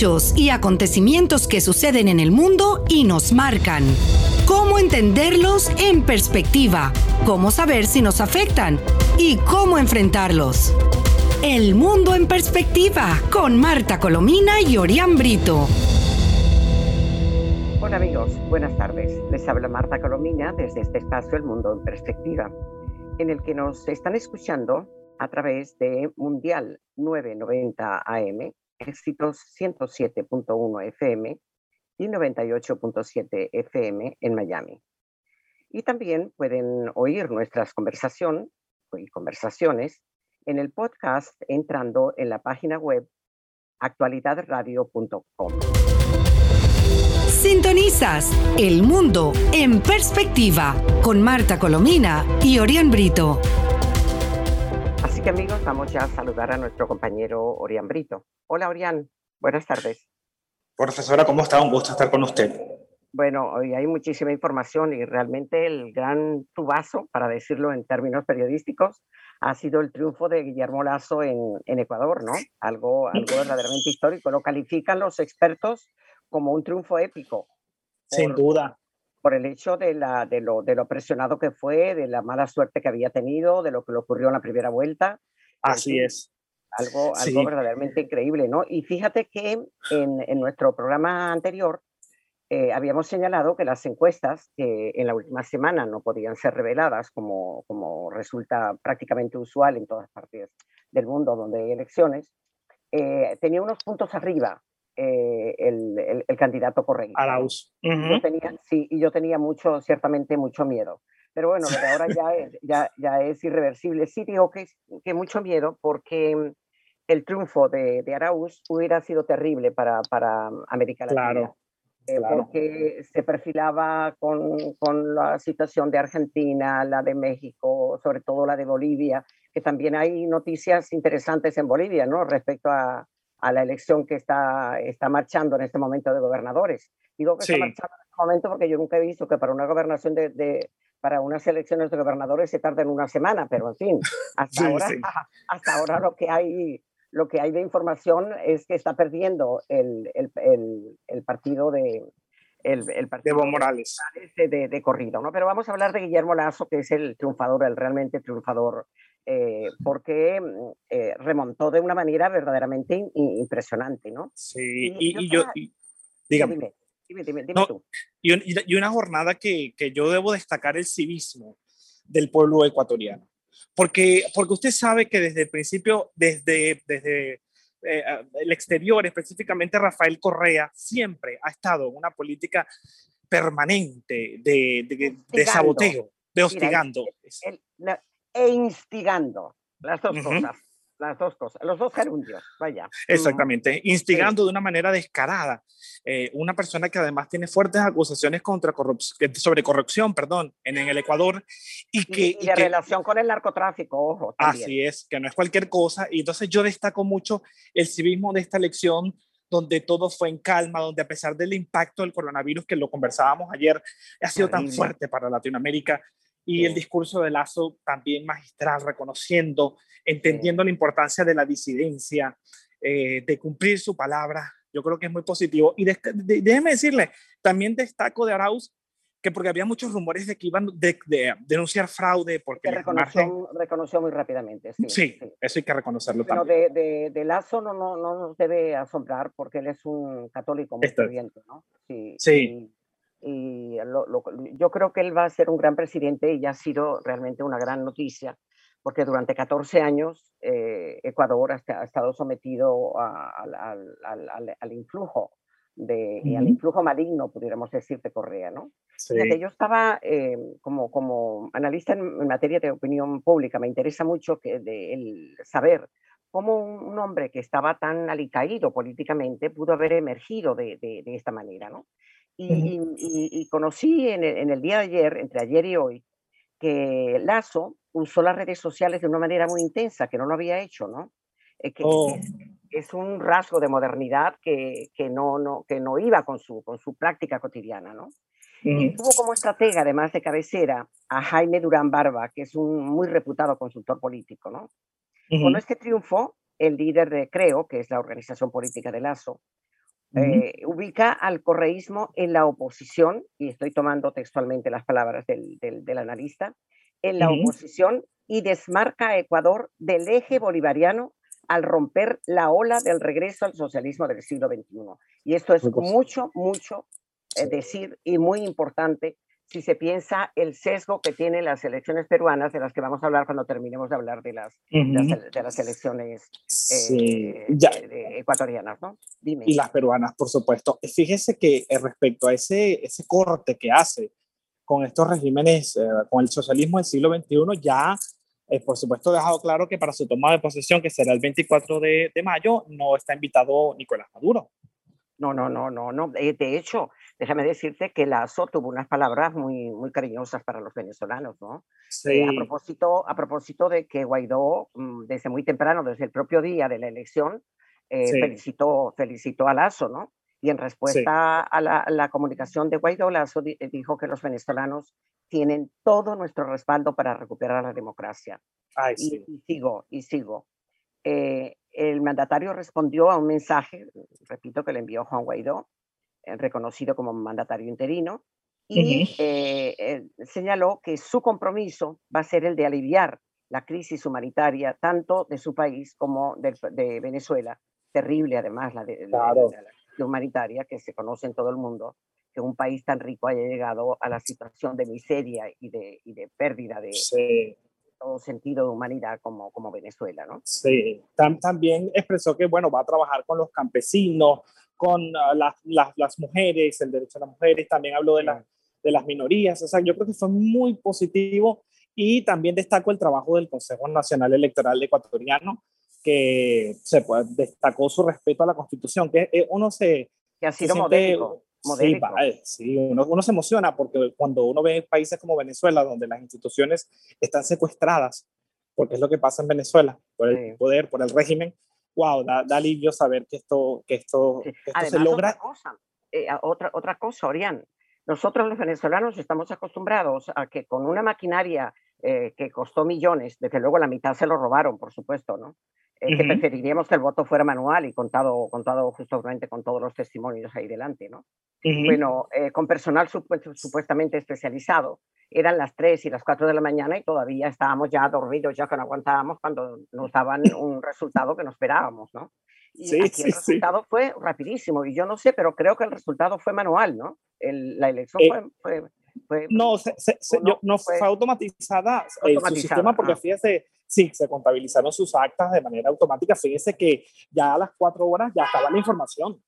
Y acontecimientos que suceden en el mundo y nos marcan. Cómo entenderlos en perspectiva, cómo saber si nos afectan y cómo enfrentarlos. El mundo en perspectiva con Marta Colomina y Orián Brito. Hola amigos, buenas tardes. Les habla Marta Colomina desde este espacio El Mundo en Perspectiva, en el que nos están escuchando a través de Mundial 990 AM, éxitos 107.1 FM y 98.7 FM en Miami. Y también pueden oír nuestras conversación y conversaciones en el podcast entrando en la página web actualidadradio.com. Sintonizas El Mundo en Perspectiva con Marta Colomina y Orián Brito. Así que amigos, vamos ya a saludar a nuestro compañero Orián Brito. Hola Orián, buenas tardes. Profesora, ¿cómo está? Un gusto estar con usted. Bueno, hoy hay muchísima información y realmente el gran tubazo, para decirlo en términos periodísticos, ha sido el triunfo de Guillermo Lazo en, en Ecuador, ¿no? Algo, algo verdaderamente histórico. Lo califican los expertos como un triunfo épico. Sin duda. Por el hecho de, la, de, lo, de lo presionado que fue, de la mala suerte que había tenido, de lo que le ocurrió en la primera vuelta. Así es. Algo, algo verdaderamente increíble, ¿no? Y fíjate que en, en nuestro programa anterior eh, habíamos señalado que las encuestas que en la última semana no podían ser reveladas, como, como resulta prácticamente usual en todas partes del mundo donde hay elecciones, eh, tenía unos puntos arriba eh, el, el, candidato correcto. Arauz. tenía, sí, y yo tenía mucho, ciertamente mucho miedo. Pero bueno, ahora ya es, ya, ya es irreversible. Sí digo que, que mucho miedo porque el triunfo de, de Arauz hubiera sido terrible para, para América Latina. Claro. Eh, porque se perfilaba con, con, la situación de Argentina, la de México, sobre todo la de Bolivia, que también hay noticias interesantes en Bolivia, ¿no? Respecto a, a la elección que está, está marchando en este momento de gobernadores. Digo que Sí. está marchando en este momento porque yo nunca he visto que para una gobernación de, de- para unas elecciones de gobernadores se tarden una semana, pero en fin, hasta, Sí, ahora, sí. hasta ahora lo que hay lo que hay de información es que está perdiendo el, el, el, el partido de el, el partido Evo Morales. de, de, de corrido, ¿no? Pero vamos a hablar de Guillermo Lazo, que es el triunfador, el realmente triunfador, eh, porque mm, eh, remontó de una manera verdaderamente in- in- impresionante, ¿no? Sí, Y y, yo y dígame, Dime, dime, dime, dime No, tú. y, un- y- y una jornada que, que yo debo destacar el civismo del pueblo ecuatoriano. Porque, porque usted sabe que desde el principio, desde, desde eh, el exterior, específicamente Rafael Correa, siempre ha estado en una política permanente de, de, de saboteo, de hostigando. El- la- e instigando, las dos Ujú. cosas, las dos cosas, los dos gerundios, vaya. Exactamente, instigando de una manera descarada. Eh, una persona que además tiene fuertes acusaciones contra corrup- sobre corrupción, perdón, en, en el Ecuador y que, y y de relación con el narcotráfico, ojo. También. así es, que no es cualquier cosa. Y entonces yo destaco mucho el civismo de esta elección donde todo fue en calma, donde a pesar del impacto del coronavirus que lo conversábamos ayer, ha sido tan fuerte para Latinoamérica y Sí. el discurso de Lazo también magistral, reconociendo, entendiendo la importancia de la disidencia, eh, de cumplir su palabra. Yo creo que es muy positivo. Y de- de- déjeme decirle, también destaco de Arauz que porque había muchos rumores de que iban de, de denunciar fraude, porque Que les margen- reconoció, reconoció muy rápidamente, sí. Sí, eso hay que reconocerlo Pero también. de, de, Lazo no, no, no nos debe asombrar porque él es un católico muy Esto- ¿no? Sí. Sí. Y, y lo- lo- yo creo que él va a ser un gran presidente y ya ha sido realmente una gran noticia porque durante 14 años eh, Ecuador ha, ha estado sometido a- al, al- al- al- al influjo de, y al Ujú. influjo maligno, pudiéramos decir, de Correa, ¿no? Sí. Fíjate, yo estaba eh, como, como analista en, en materia de opinión pública, me interesa mucho que de, el saber cómo un, un hombre que estaba tan alicaído políticamente pudo haber emergido de, de- de esta manera, ¿no? Y, conocí en el, en el día de ayer, entre ayer y hoy, que Lazo usó las redes sociales de una manera muy intensa, que no lo había hecho, ¿no? Eh, que, Oh, es, es un rasgo de modernidad que, que no, no, que no iba con su, con su práctica cotidiana, ¿no? Y tuvo como estratega, además de cabecera, a Jaime Durán Barba, que es un muy reputado consultor político, ¿no? Con Ujú. este triunfo, el líder de Creo, que es la organización política de Lazo, eh, ubica al correísmo en la oposición, y estoy tomando textualmente las palabras del, del, analista, en la oposición y desmarca a Ecuador del eje bolivariano al romper la ola del regreso al socialismo del siglo XXI. Y esto es mucho, mucho eh, decir y muy importante si se piensa el sesgo que tienen las elecciones peruanas, de las que vamos a hablar cuando terminemos de hablar de las, de, las, elecciones eh, ecuatorianas, ¿no? Dime. Y las peruanas, por supuesto. Fíjese que eh, respecto a ese, ese corte que hace con estos regímenes, eh, con el socialismo del siglo XXI, ya, por supuesto, ha dejado claro que para su toma de posesión, que será el 24 de, de mayo, no está invitado Nicolás Maduro. No, no, no, no, no. De hecho, déjame decirte que Lazo tuvo unas palabras muy, muy cariñosas para los venezolanos, ¿no? Sí. a, propósito, a propósito de que Guaidó, mm, desde muy temprano, desde el propio día de la elección, eh, felicitó, felicitó a Lazo, ¿no? Y en respuesta a, la, comunicación de Guaidó, Lazo eh, dijo que los venezolanos tienen todo nuestro respaldo para recuperar la democracia. Ay, sí. y, sigo, y sigo. Eh, el mandatario respondió a un mensaje, repito, que le envió Juan Guaidó, eh, reconocido como mandatario interino, y eh, señaló que su compromiso va a ser el de aliviar la crisis humanitaria tanto de su país como de, Venezuela, terrible además la, de, humanitaria que se conoce en todo el mundo, que un país tan rico haya llegado a la situación de miseria y de, y de pérdida de, todo sentido de humanidad como, como Venezuela, ¿no? Sí, también expresó que, bueno, va a trabajar con los campesinos, con ah, las, las, las, mujeres, el derecho a las mujeres, también habló de, de las minorías, o sea, yo creo que fue muy positivo y también destaco el trabajo del Consejo Nacional Electoral Ecuatoriano, que se destacó su respeto a la Constitución, que eh, uno se... Que ha sido modelo Sí, sí uno, uno, se emociona porque cuando uno ve países como Venezuela, donde las instituciones están secuestradas, porque es lo que pasa en Venezuela, por el poder, por el régimen, wow, da, alivio saber que esto, que esto, se logra. Otra cosa, eh, otra, otra cosa, Orián, nosotros los venezolanos estamos acostumbrados a que con una maquinaria eh, que costó millones, desde luego la mitad se lo robaron, por supuesto, ¿no? Eh, que preferiríamos que el voto fuera manual y contado, contado justamente con todos los testimonios ahí delante, ¿no? Bueno, eh, con personal supuestamente especializado. Eran las 3 y las 4 de la mañana y todavía estábamos ya dormidos, ya que no aguantábamos cuando nos daban un resultado que no esperábamos, ¿no? Y sí, aquí el resultado fue rapidísimo y yo no sé, pero creo que el resultado fue manual, ¿no? la elección eh, fue, fue, no, no, fue, automatizada, automatizada su sistema porque fíjese, sí, se contabilizaron sus actas de manera automática. Fíjese que ya a las cuatro horas ya estaba la información.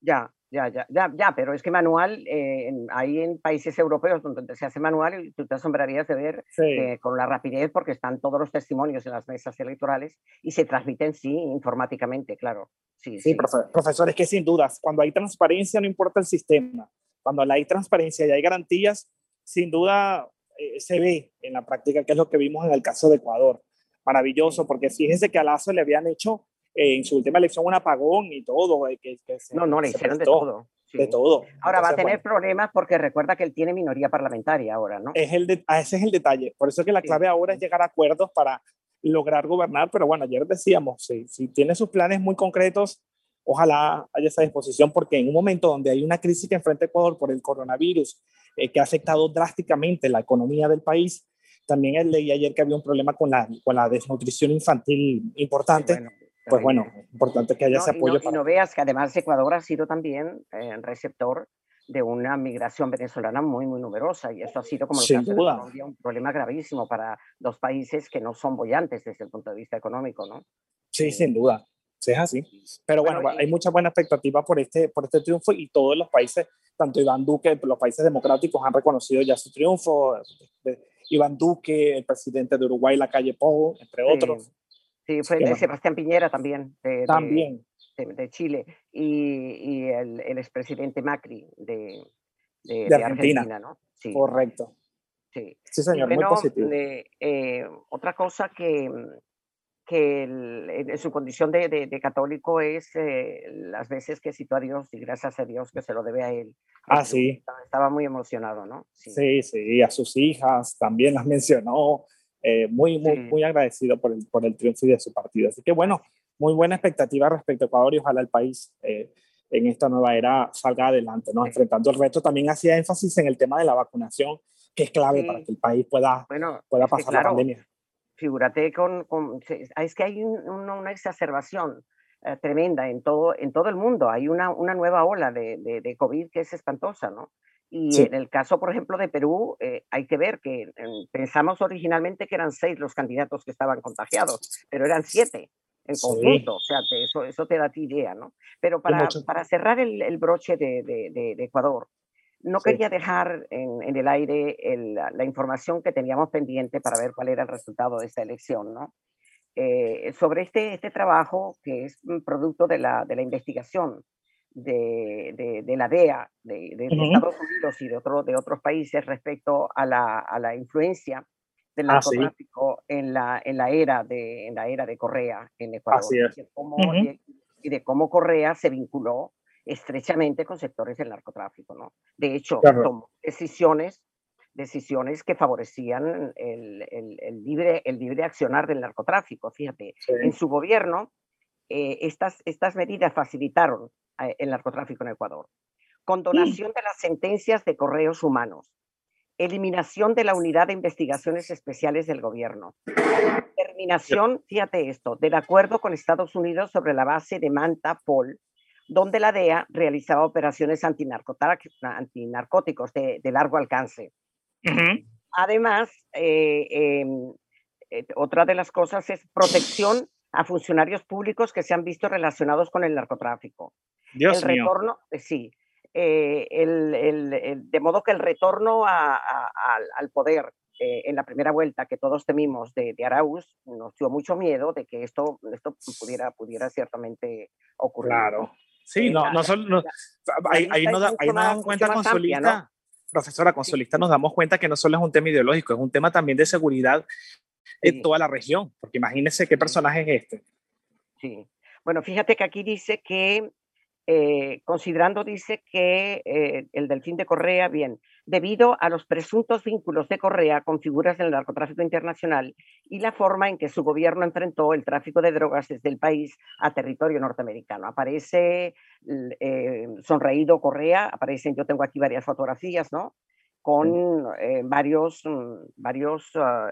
Ya, ya, ya, ya, ya, pero es que manual, eh, hay en países europeos donde se hace manual y tú te asombrarías de ver eh, con la rapidez porque están todos los testimonios en las mesas electorales y se transmiten, sí, informáticamente, claro. Sí, sí, profesores, que sin dudas, cuando hay transparencia no importa el sistema, cuando hay transparencia y hay garantías, sin duda eh, se ve en la práctica, que es lo que vimos en el caso de Ecuador. Maravilloso, porque fíjense que a Lazo le habían hecho eh, en su última elección un apagón y todo. Eh, que, no, no, le hicieron de todo. De todo. Ahora va a tener problemas porque recuerda que él tiene minoría parlamentaria ahora, ¿no? Es el de, ah, ese es el detalle. Por eso que la clave ahora es llegar a acuerdos para lograr gobernar. Pero bueno, ayer decíamos, si, si tiene sus planes muy concretos, ojalá haya esa disposición, porque en un momento donde hay una crisis que enfrenta Ecuador por el coronavirus, eh, que ha afectado drásticamente la economía del país, también leí ayer que había un problema con la, con la desnutrición infantil importante. pues bueno, importante que haya ese apoyo. Y no, veas que además Ecuador ha sido también eh, receptor de una migración venezolana muy, muy numerosa. Y eso ha sido, como el caso un problema gravísimo para dos países que no son bollantes desde el punto de vista económico, ¿no? Sí, sin duda es así. Pero bueno, hay mucha buena expectativa por este, por este triunfo y todos los países, tanto Iván Duque, los países democráticos han reconocido ya su triunfo. Iván Duque, el presidente de Uruguay, la calle Pou, entre otros. Sí, fue Sebastián Piñera también. De, también. De, Chile. Y, y el, el, expresidente Macri de, de, Argentina. ¿no? Sí. Correcto. Sí, sí señor, muy positivo. Eh, otra cosa que, que en su condición de, de, católico es eh, las veces que citó a Dios y gracias a Dios que se lo debe a él. Ah, sí. Estaba, muy emocionado, ¿no? Sí. sí, a sus hijas también las mencionó. Eh, muy, muy, muy agradecido por el, por el triunfo y de su partido. Así que bueno, muy buena expectativa respecto a Ecuador y ojalá el país eh, en esta nueva era salga adelante, ¿no? Enfrentando el reto, también hacía énfasis en el tema de la vacunación, que es clave para que el país pueda, pueda pasar la pandemia. Figúrate con, con, es que hay una exacerbación eh, tremenda en todo, en todo el mundo. Hay una, una nueva ola de, de, COVID que es espantosa, ¿no? Y en el caso, por ejemplo, de Perú, eh, hay que ver que pensamos originalmente que eran seis los candidatos que estaban contagiados, pero eran siete en conjunto, o sea, eso, eso te da idea, ¿no? Pero para, para cerrar el, el broche de, de, de, Ecuador, no quería dejar en, en el aire el, la información que teníamos pendiente para ver cuál era el resultado de esta elección, ¿no? Eh, sobre este, este trabajo que es producto de la, de la investigación de, de, la DEA, de, Estados Unidos y de, otro, de otros países respecto a la, a la influencia del ah, narcotráfico en, la, en, la era de, en la era de Correa en Ecuador. y, de cómo Correa se vinculó estrechamente con sectores del narcotráfico. ¿no? De hecho, tomó decisiones decisiones que favorecían el, el, libre, el libre accionar del narcotráfico. Fíjate, en su gobierno eh, estas, estas medidas facilitaron eh, el narcotráfico en Ecuador. Condonación de las sentencias de correos humanos. Eliminación de la unidad de investigaciones especiales del gobierno. Terminación, fíjate esto, del acuerdo con Estados Unidos sobre la base de Manta Pol, donde la DEA realizaba operaciones antinarcóticos de, de largo alcance. Además, eh, em, eh, otra de las cosas es protección a funcionarios públicos que se han visto relacionados con el narcotráfico. Dios el retorno, eh, sí, el, el, de modo que el retorno a, al poder en la primera vuelta que todos temimos de, de, Arauz nos dio mucho miedo de que esto, esto pudiera, pudiera ciertamente ocurrir. Claro. Sí, no, no, solo, ahí, ahí, no, ahí cuenta con su lista profesora, con nos damos cuenta que no solo es un tema ideológico, es un tema también de seguridad en toda la región, porque imagínense qué personaje es este. Sí. Bueno, fíjate que aquí dice que eh, considerando, dice que eh, el delfín de Correa, bien, debido a los presuntos vínculos de Correa con figuras del narcotráfico internacional y la forma en que su gobierno enfrentó el tráfico de drogas desde el país a territorio norteamericano. Aparece eh, sonreído Correa, aparecen, yo tengo aquí varias fotografías, ¿no? Con varios, mm, varios ah,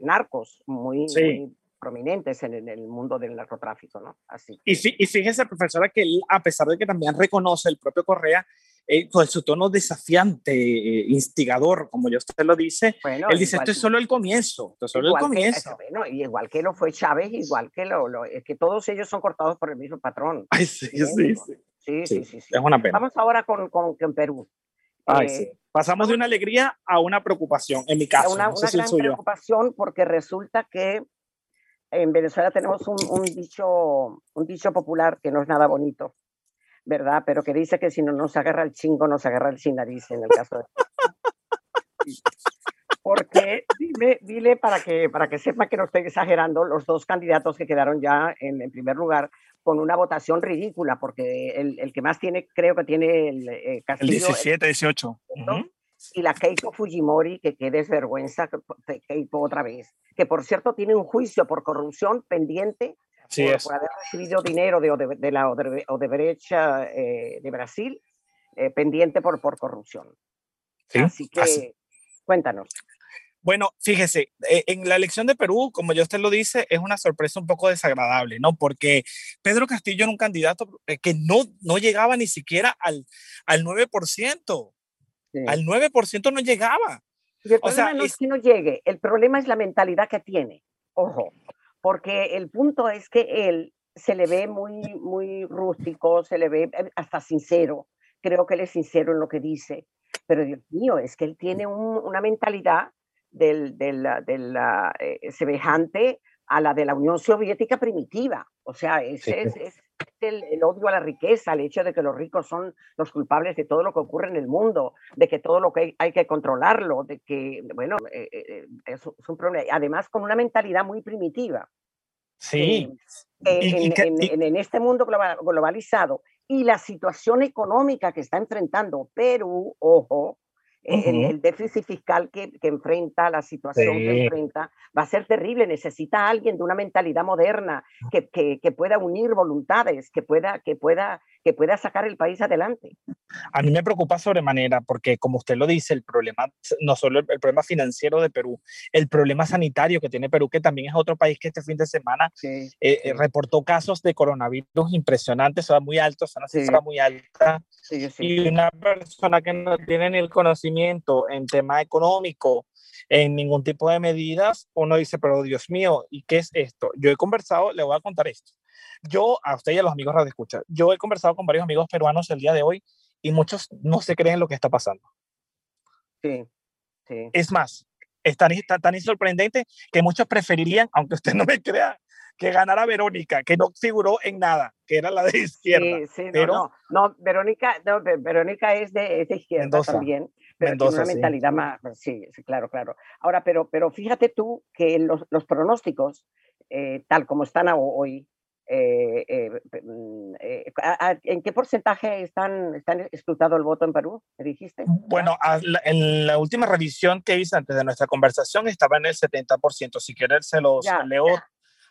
narcos muy, muy prominentes en, el mundo del narcotráfico, ¿no? Así. Y, y fíjese, profesora, que él, a pesar de que también reconoce el propio Correa, eh, con su tono desafiante, eh, instigador, como yo usted lo dice, él dice, esto es solo el comienzo, esto es solo el comienzo. bueno, y igual que lo fue Chávez, igual que lo, lo, es que todos ellos son cortados por el mismo patrón. Ay, sí, sí, sí, sí, sí, sí, Es una pena. Vamos ahora con, con, con Perú. Ay, sí. Eh, Pasamos de una alegría a una preocupación, en mi caso. Una, no sé una gran preocupación porque resulta que en Venezuela tenemos un, dicho, un dicho popular que no es nada bonito, ¿verdad? Pero que dice que si no nos agarra el chingo, nos agarra el sin nariz en el caso de... Porque, dile, dile para, que, para que sepa que no estoy exagerando, los dos candidatos que quedaron ya en, primer lugar con una votación ridícula, porque el, el, que más tiene, creo que tiene el eh, Castillo. El 17, 18 y la Keiko Fujimori, que qué desvergüenza, Keiko otra vez, que por cierto tiene un juicio por corrupción pendiente por, haber recibido dinero de, de la Odebrecht eh, de Brasil, eh, pendiente por, por corrupción. Así que cuéntanos. Bueno, fíjese, eh, en la elección de Perú, como yo usted lo dice, es una sorpresa un poco desagradable, ¿no? Porque Pedro Castillo era un candidato que no, no llegaba ni siquiera al, al 9%. Al 9% no llegaba. el problema no es que no llegue, el problema es la mentalidad que tiene. Ojo, porque el punto es que él se le ve muy, muy rústico, se le ve eh, hasta sincero. Creo que él es sincero en lo que dice. Pero Dios mío, es que él tiene una mentalidad del, del, del eh, semejante a la de la Unión Soviética primitiva. O sea, es, es, el, odio a la riqueza, el hecho de que los ricos son los culpables de todo lo que ocurre en el mundo, de que todo lo que hay, que controlarlo, de que, bueno, eh, eh, eh, es, un problema. Además, con una mentalidad muy primitiva. Sí. en, este mundo globalizado y la situación económica que está enfrentando Perú, ojo, el, déficit fiscal que, que, enfrenta, la situación que enfrenta, va a ser terrible. Necesita a alguien de una mentalidad moderna que, que, que, pueda unir voluntades, que pueda, que pueda, que pueda sacar el país adelante. A mí me preocupa sobremanera porque, como usted lo dice, el problema, no solo el, problema financiero de Perú, el problema sanitario que tiene Perú, que también es otro país que este fin de semana eh, eh, reportó casos de coronavirus impresionantes, o muy altos, una cifra muy alta. y una persona que no tiene ni el conocimiento en tema económico, en ningún tipo de medidas, uno dice, pero Dios mío, ¿y qué es esto? Yo he conversado, le voy a contar esto. Yo, a usted y a los amigos Radio Escucha, yo he conversado con varios amigos peruanos el día de hoy y muchos no se creen lo que está pasando. Sí, sí. Es más, es tan, tan, sorprendente que muchos preferirían, aunque usted no me crea, que ganara Verónica, que no figuró en nada, que era la de izquierda. Sí, sí, pero, no, no, Verónica, no, Verónica es de, izquierda también, pero tiene una mentalidad más, sí, sí, claro, claro. Ahora, pero, pero fíjate tú que los, los pronósticos, eh, tal como están hoy, eh, eh, mm, eh, ¿En qué porcentaje están, están escrutado el voto en Perú? ¿Me dijiste? Bueno, en la última revisión que hice antes de nuestra conversación estaba en el 70%. Si quieres, se los leo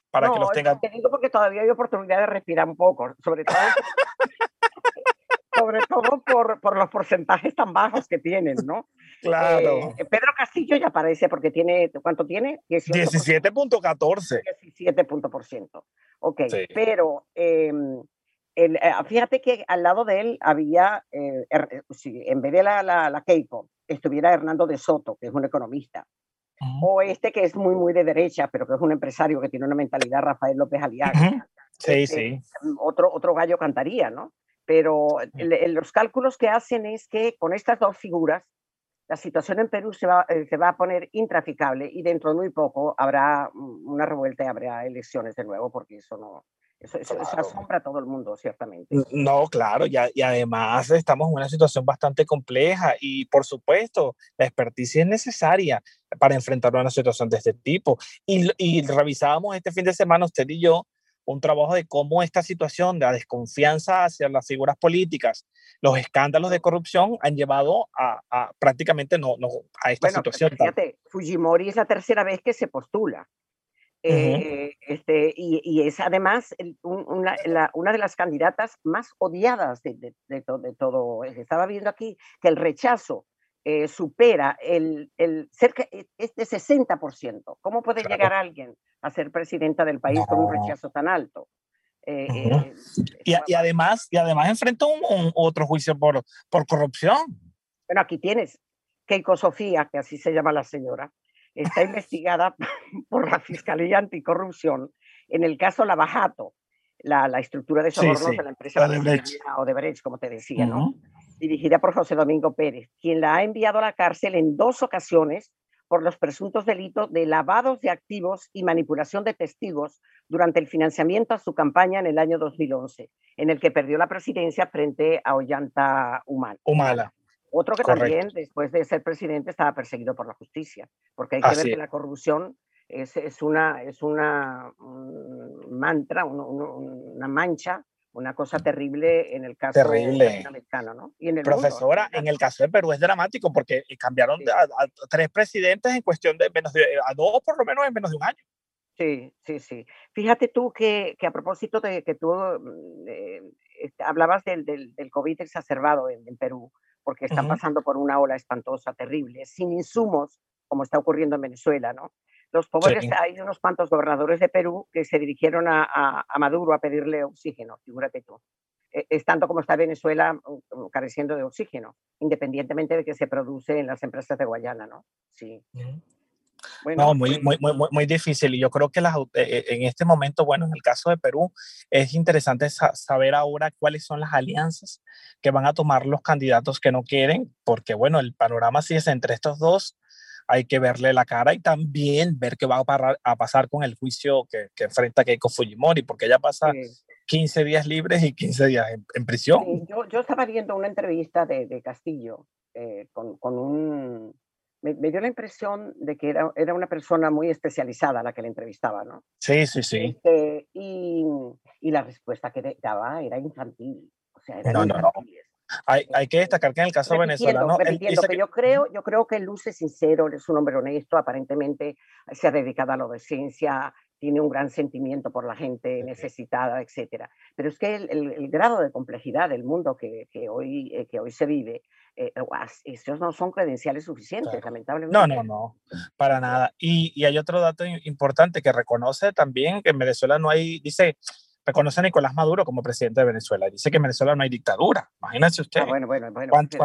para que los tengan. Te digo porque todavía hay oportunidad de respirar un poco, sobre todo. sobre todo por, por, los porcentajes tan bajos que tienen, ¿no? Claro. Pedro Castillo ya aparece porque tiene, ¿cuánto tiene? 17.14. 17%. Ok, pero em, el, eh, fíjate que al lado de él había, eh, en vez de la, la, la, Keiko, estuviera Hernando de Soto, que es un economista, o este que es muy, muy de derecha, pero que es un empresario que tiene una mentalidad, Rafael López Aliaga. Sí, este, sí. Otro, otro gallo cantaría, ¿no? Pero los cálculos que hacen es que con estas dos figuras, la situación en Perú se va, eh, se va a poner intraficable y dentro de muy poco habrá una revuelta y habrá elecciones de nuevo, porque eso no, eso, asombra a todo el mundo, ciertamente. No, claro, y, y, además estamos en una situación bastante compleja y por supuesto la experticia es necesaria para enfrentar una situación de este tipo. Y, y revisábamos este fin de semana usted y yo un trabajo de cómo esta situación de la desconfianza hacia las figuras políticas, los escándalos de corrupción han llevado a, prácticamente no, no, a esta situación. Fíjate, Fujimori es la tercera vez que se postula. Eh, este, y, y, es además una, una, de las candidatas más odiadas de, de, de, de, todo. Estaba viendo aquí que el rechazo eh, supera el, el cerca e, es de 60%. ¿Cómo puede llegar alguien a ser presidenta del país con un rechazo tan alto? Eh, eh, y, y, además, y además enfrenta un, otro juicio por, por corrupción. Bueno, aquí tienes Keiko Sofía, que así se llama la señora, está investigada por la Fiscalía Anticorrupción en el caso Lavajato, la, la estructura de sobornos de la empresa Odebrecht. Odebrecht, como te decía, ¿no? Dirigida por José Domingo Pérez, quien la ha enviado a la cárcel en dos ocasiones por los presuntos delitos de lavados de activos y manipulación de testigos durante el financiamiento a su campaña en el año 2011, en el que perdió la presidencia frente a Ollanta Humala. Otro que también, después de ser presidente, estaba perseguido por la justicia, porque hay que ver que la corrupción es, es una, es una mantra, una mancha una cosa terrible en el caso terrible. americano, ¿no? Y en el Profesora, en el caso de Perú es dramático porque eh, cambiaron a, tres presidentes en cuestión de menos de, a dos por lo menos en menos de un año. Sí, sí, sí. Fíjate tú que, que a propósito de que tú eh, hablabas del, del, del, COVID exacerbado en, en Perú, porque están pasando por una ola espantosa, terrible, sin insumos, como está ocurriendo en Venezuela, ¿no? Los pobres, hay unos cuantos gobernadores de Perú que se dirigieron a, a, Maduro a pedirle oxígeno, figúrate tú. E, estando como está Venezuela mm, mm, careciendo de oxígeno, independientemente de que se produce en las empresas de Guayana, ¿no? Sí. Bueno, no, muy, pues muy, muy, muy, difícil. Y yo creo que las, eh, eh, en este momento, bueno, en el caso de Perú, es interesante saber ahora cuáles son las alianzas que van a tomar los candidatos que no quieren, porque, bueno, el panorama sí es entre estos dos hay que verle la cara y también ver qué va a, a pasar con el juicio que, que, enfrenta Keiko Fujimori, porque ella pasa 15 días libres y 15 días en, prisión. yo, yo, estaba viendo una entrevista de, de Castillo eh, con, con, un... Me, dio la impresión de que era, era, una persona muy especializada la que le entrevistaba, ¿no? Sí, sí, sí. Este, y, y, la respuesta que daba era infantil. O sea, era no, no, no. Hay, hay, que destacar que en el caso venezolano... que yo, creo, yo creo que Luz es sincero, es un hombre honesto, aparentemente se ha dedicado a la docencia, tiene un gran sentimiento por la gente necesitada, etcétera. Pero es que el, grado de complejidad del mundo que, que hoy, eh, que hoy se vive, eh, estos no son credenciales suficientes, lamentablemente. No, no, no, para nada. Y, y hay otro dato importante que reconoce también que en Venezuela no hay, dice, reconoce a Nicolás Maduro como presidente de Venezuela. Dice que en Venezuela no hay dictadura. Imagínese usted. Ah, bueno, bueno, bueno, ¿Cuántos,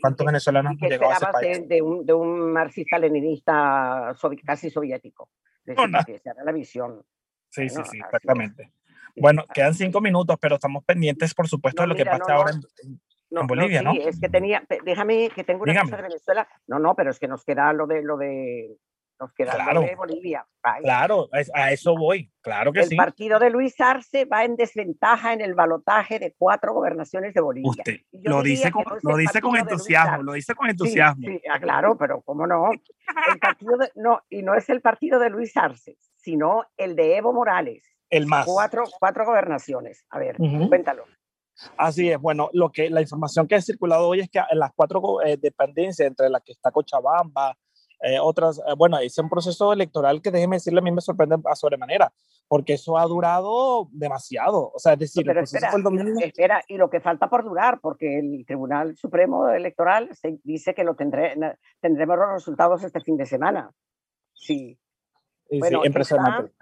cuántos, venezolanos han llegado a ese país? De, un, de un marxista-leninista casi soviético. No, no. Esa era la visión. Sí, sí, sí, exactamente. Bueno, quedan cinco minutos, pero estamos pendientes, por supuesto, de lo que pasa ahora en, Bolivia, ¿no? Sí, es que tenía, déjame que tengo una cosa de Venezuela. No, no, pero es que nos queda lo de lo de nos queda claro, de Bolivia. Claro, a eso voy, claro que el sí. El partido de Luis Arce va en desventaja en el balotaje de cuatro gobernaciones de Bolivia. Usted lo dice, con, lo dice con entusiasmo, lo dice con entusiasmo. Sí, ah, claro, pero ¿cómo no? El partido no, y no es el partido de Luis Arce, sino el de Evo Morales. El más. Cuatro, cuatro gobernaciones. A ver, cuéntalo. Así es, bueno, lo que la información que ha circulado hoy es que en las cuatro eh, dependencias, entre las que está Cochabamba, eh, otras, eh, bueno, es un proceso electoral que déjeme decirle, a mí me sorprende a sobremanera, porque eso ha durado demasiado. O sea, es decir, pero espera, espera, y lo que falta por durar, porque el Tribunal Supremo Electoral se dice que lo tendré, tendremos los resultados este fin de semana. Sí. bueno, sí, impresionante.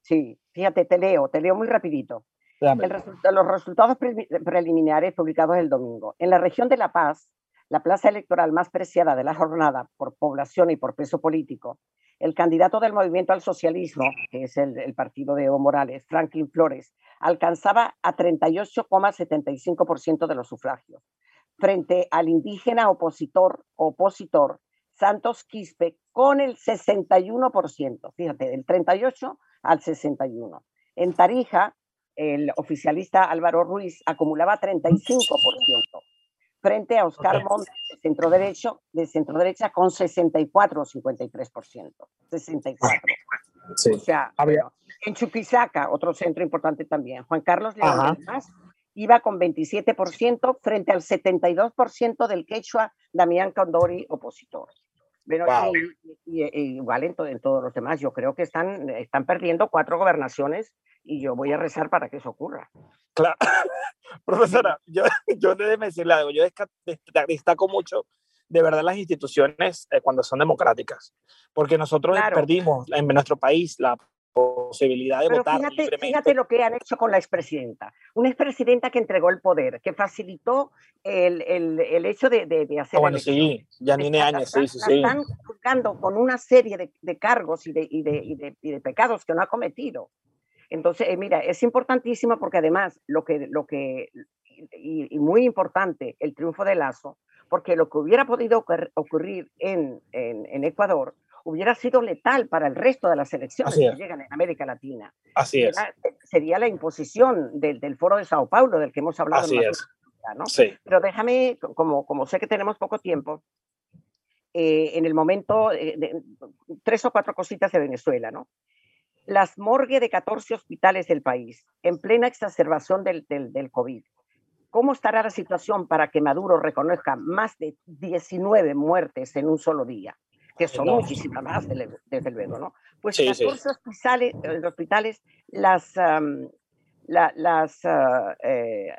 sí, fíjate, te leo, te leo muy rapidito. los resultados preliminares publicados el domingo. En la región de La Paz, la plaza electoral más preciada de la jornada por población y por peso político, el candidato del movimiento al socialismo, que es el, partido de Evo Morales, Franklin Flores, alcanzaba a 38,75% de los sufragios, frente al indígena opositor, opositor Santos Quispe con el 61%, fíjate, del 38 al 61. En Tarija, el oficialista Álvaro Ruiz acumulaba 35% frente a Oscar Montt, de centro derecho, de centro derecha con 64 o 53%. 64. Sí. O sea, en Chuquisaca, otro centro importante también, Juan Carlos León iba con 27% frente al 72% del quechua Damián Condori, opositor. Bueno, y, igual en, en, todos los demás, yo creo que están, están perdiendo cuatro gobernaciones y yo voy a rezar para que eso ocurra. Claro. Profesora, yo, yo déjeme decirle algo, yo destaco mucho de verdad las instituciones eh, cuando son democráticas, porque nosotros perdimos en nuestro país la posibilidad de votar fíjate, libremente. Fíjate lo que han hecho con la expresidenta, una expresidenta que entregó el poder, que facilitó el, el, el hecho de, de, hacer... Ah, bueno, sí, Janine Áñez, sí, sí, sí. Están juzgando con una serie de, de cargos y de, y, de, y de pecados que no ha cometido. Entonces, eh, mira, es importantísimo porque además lo que, lo que y, muy importante, el triunfo de Lazo, porque lo que hubiera podido ocurrir en, en, Ecuador hubiera sido letal para el resto de las elecciones que llegan en América Latina. Así es. Sería la imposición del, del, foro de Sao Paulo, del que hemos hablado. Así es. ¿no? Sí. Pero déjame, como, como sé que tenemos poco tiempo, eh, en el momento, eh, de, tres o cuatro cositas de Venezuela, ¿no? Las morgues de 14 hospitales del país, en plena exacerbación del, del, COVID. ¿Cómo estará la situación para que Maduro reconozca más de 19 muertes en un solo día? Que son muchísimas más, desde luego, ¿no? Pues 14 Hospitales, eh, hospitales, las, las uh, eh,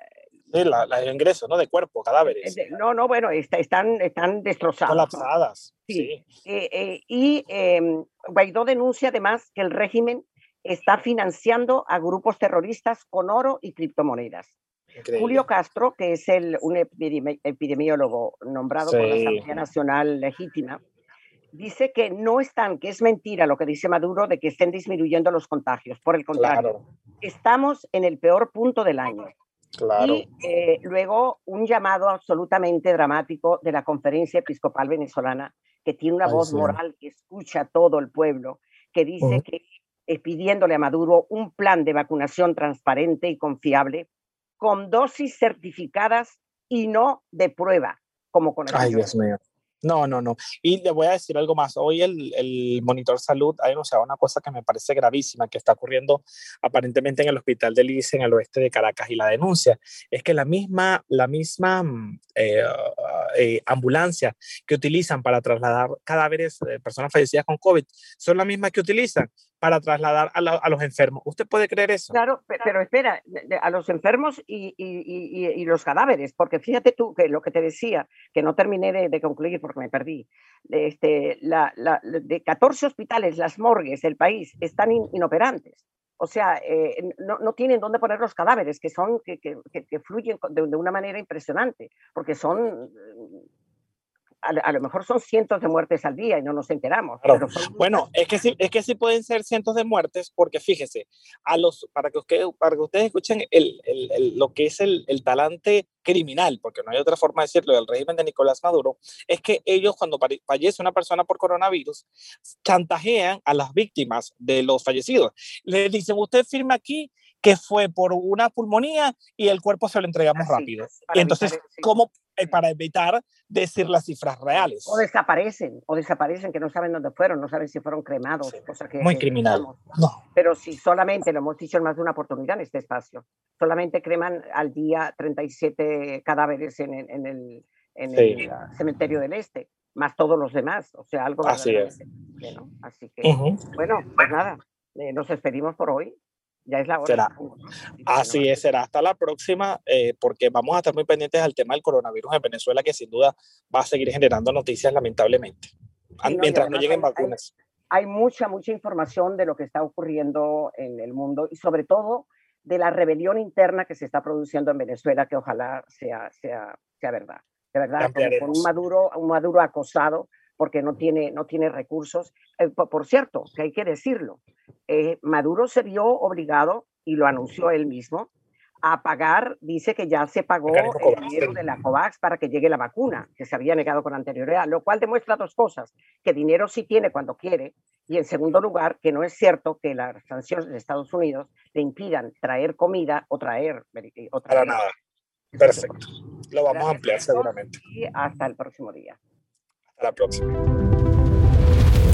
Sí, la, el ingreso, ¿no? De cuerpo, cadáveres. No, no, bueno, están, están destrozadas. Colapsadas. Sí. Eh, eh, y eh, Guaidó denuncia además que el régimen está financiando a grupos terroristas con oro y criptomonedas. Julio Castro, que es el, un epidemiólogo nombrado por la Asamblea Nacional Legítima, dice que no están, que es mentira lo que dice Maduro de que estén disminuyendo los contagios. Por el contrario, estamos en el peor punto del año. Y eh, luego un llamado absolutamente dramático de la Conferencia Episcopal Venezolana, que tiene una voz moral que escucha a todo el pueblo, que dice que es pidiéndole a Maduro un plan de vacunación transparente y confiable, con dosis certificadas y no de prueba, como con el Ay, Dios mío. No, no, no. Y le voy a decir algo más. Hoy el, el monitor salud ha denunciado una cosa que me parece gravísima que está ocurriendo aparentemente en el hospital del ICE en el oeste de Caracas. Y la denuncia es que la misma, la misma mm, eh, eh, ambulancia que utilizan para trasladar cadáveres de personas fallecidas con COVID son la misma que utilizan para trasladar a, los enfermos. ¿Usted puede creer eso? Claro, pero espera, a los enfermos y, los cadáveres, porque fíjate tú que lo que te decía, que no terminé de, concluir porque me perdí, este, la, de 14 hospitales, las morgues del país están inoperantes. O sea, eh, no, tienen dónde poner los cadáveres, que son que, fluyen de, una manera impresionante, porque son a, lo mejor son cientos de muertes al día y no nos enteramos. bueno, es que, sí, es que sí pueden ser cientos de muertes porque fíjese, a los, para, que ustedes, para que ustedes escuchen el, el, lo que es el, el, talante criminal, porque no hay otra forma de decirlo, del régimen de Nicolás Maduro, es que ellos cuando fallece una persona por coronavirus, chantajean a las víctimas de los fallecidos. Les dicen, usted firma aquí que fue por una pulmonía y el cuerpo se lo entregamos rápido. Y entonces, ¿cómo eh, para evitar decir las cifras reales. O desaparecen, o desaparecen, que no saben dónde fueron, no saben si fueron cremados, cosa que... Muy criminal. No. Pero si solamente, lo hemos dicho en más de una oportunidad en este espacio, solamente creman al día 37 cadáveres en, en el, en el cementerio del Este, más todos los demás, o sea, algo... Así es. Así que, bueno, pues nada, eh, nos despedimos por hoy ya es la hora. Será. Así es, será hasta la próxima, eh, porque vamos a estar muy pendientes al tema del coronavirus en Venezuela, que sin duda va a seguir generando noticias lamentablemente, mientras no lleguen vacunas. Hay, mucha, mucha información de lo que está ocurriendo en el mundo y sobre todo de la rebelión interna que se está produciendo en Venezuela, que ojalá sea, sea, sea verdad. De verdad, con un Maduro, un Maduro acosado, porque no tiene, no tiene recursos. Eh, por, cierto, que hay que decirlo, eh, Maduro se vio obligado, y lo anunció él mismo, a pagar, dice que ya se pagó el dinero de la COVAX para que llegue la vacuna, que se había negado con anterioridad, lo cual demuestra dos cosas, que dinero sí tiene cuando quiere, y en segundo lugar, que no es cierto que las sanciones de Estados Unidos le impidan traer comida o traer... O Para nada. Perfecto. Lo vamos a ampliar seguramente. Y hasta el próximo día la próxima.